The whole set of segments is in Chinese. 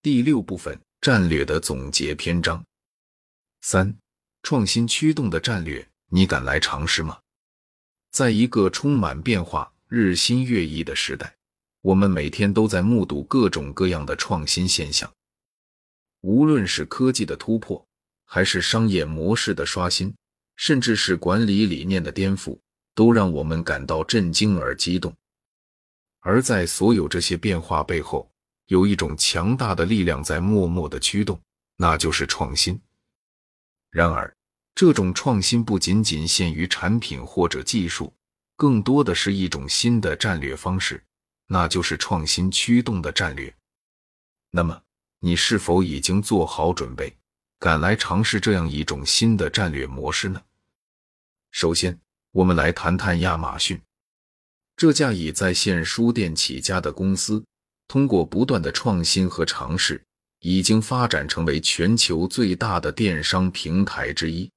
第六部分战略的总结篇章三：创新驱动的战略，你敢来尝试吗？在一个充满变化、日新月异的时代，我们每天都在目睹各种各样的创新现象。无论是科技的突破，还是商业模式的刷新，甚至是管理理念的颠覆，都让我们感到震惊而激动。而在所有这些变化背后，有一种强大的力量在默默的驱动，那就是创新。然而，这种创新不仅仅限于产品或者技术，更多的是一种新的战略方式，那就是创新驱动的战略。那么，你是否已经做好准备，敢来尝试这样一种新的战略模式呢？首先，我们来谈谈亚马逊，这家以在线书店起家的公司。通过不断的创新和尝试，已经发展成为全球最大的电商平台之一。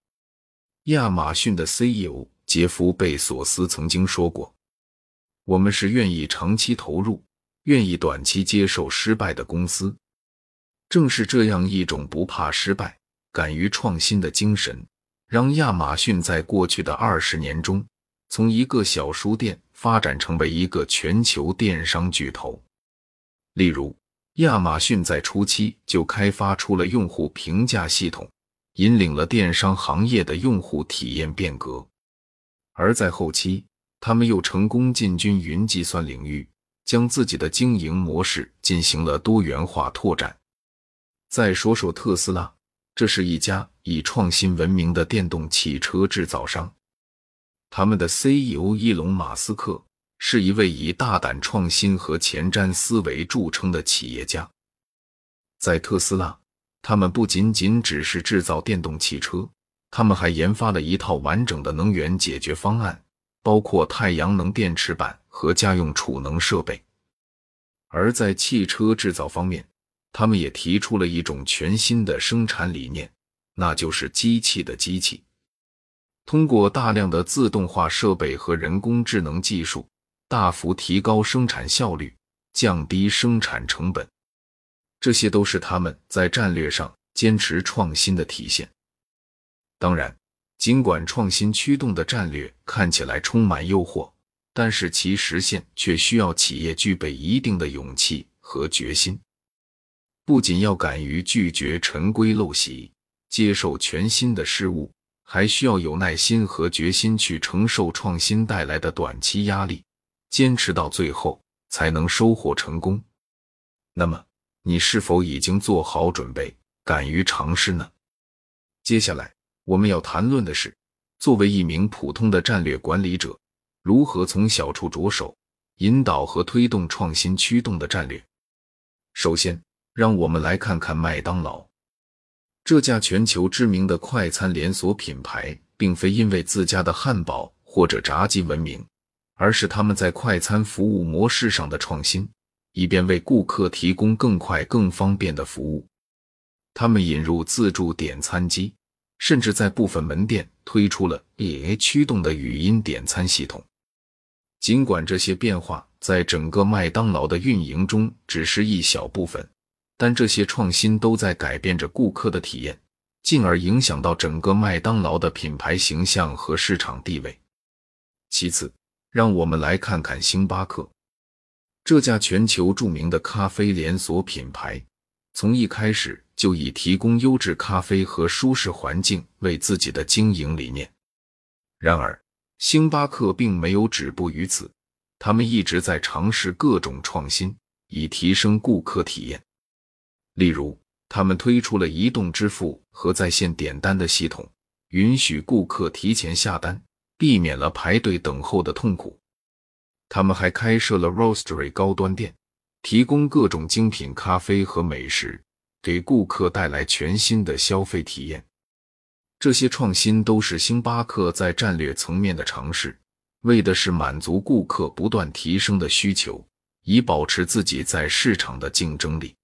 亚马逊的 CEO 杰夫·贝索斯曾经说过：“我们是愿意长期投入、愿意短期接受失败的公司。”正是这样一种不怕失败、敢于创新的精神，让亚马逊在过去的二十年中，从一个小书店发展成为一个全球电商巨头。例如，亚马逊在初期就开发出了用户评价系统，引领了电商行业的用户体验变革；而在后期，他们又成功进军云计算领域，将自己的经营模式进行了多元化拓展。再说说特斯拉，这是一家以创新闻名的电动汽车制造商，他们的 CEO 伊隆·马斯克。是一位以大胆创新和前瞻思维著称的企业家。在特斯拉，他们不仅仅只是制造电动汽车，他们还研发了一套完整的能源解决方案，包括太阳能电池板和家用储能设备。而在汽车制造方面，他们也提出了一种全新的生产理念，那就是机器的机器。通过大量的自动化设备和人工智能技术。大幅提高生产效率，降低生产成本，这些都是他们在战略上坚持创新的体现。当然，尽管创新驱动的战略看起来充满诱惑，但是其实现却需要企业具备一定的勇气和决心。不仅要敢于拒绝陈规陋习，接受全新的事物，还需要有耐心和决心去承受创新带来的短期压力。坚持到最后才能收获成功。那么，你是否已经做好准备，敢于尝试呢？接下来我们要谈论的是，作为一名普通的战略管理者，如何从小处着手，引导和推动创新驱动的战略。首先，让我们来看看麦当劳这家全球知名的快餐连锁品牌，并非因为自家的汉堡或者炸鸡闻名。而是他们在快餐服务模式上的创新，以便为顾客提供更快、更方便的服务。他们引入自助点餐机，甚至在部分门店推出了 AI 驱动的语音点餐系统。尽管这些变化在整个麦当劳的运营中只是一小部分，但这些创新都在改变着顾客的体验，进而影响到整个麦当劳的品牌形象和市场地位。其次，让我们来看看星巴克这家全球著名的咖啡连锁品牌，从一开始就以提供优质咖啡和舒适环境为自己的经营理念。然而，星巴克并没有止步于此，他们一直在尝试各种创新，以提升顾客体验。例如，他们推出了移动支付和在线点单的系统，允许顾客提前下单。避免了排队等候的痛苦。他们还开设了 Roastery 高端店，提供各种精品咖啡和美食，给顾客带来全新的消费体验。这些创新都是星巴克在战略层面的尝试，为的是满足顾客不断提升的需求，以保持自己在市场的竞争力。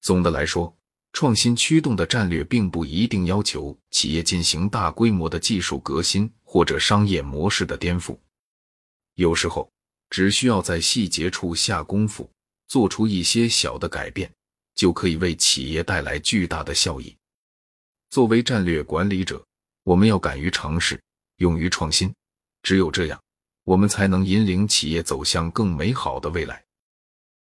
总的来说，创新驱动的战略并不一定要求企业进行大规模的技术革新或者商业模式的颠覆，有时候只需要在细节处下功夫，做出一些小的改变，就可以为企业带来巨大的效益。作为战略管理者，我们要敢于尝试，勇于创新。只有这样，我们才能引领企业走向更美好的未来。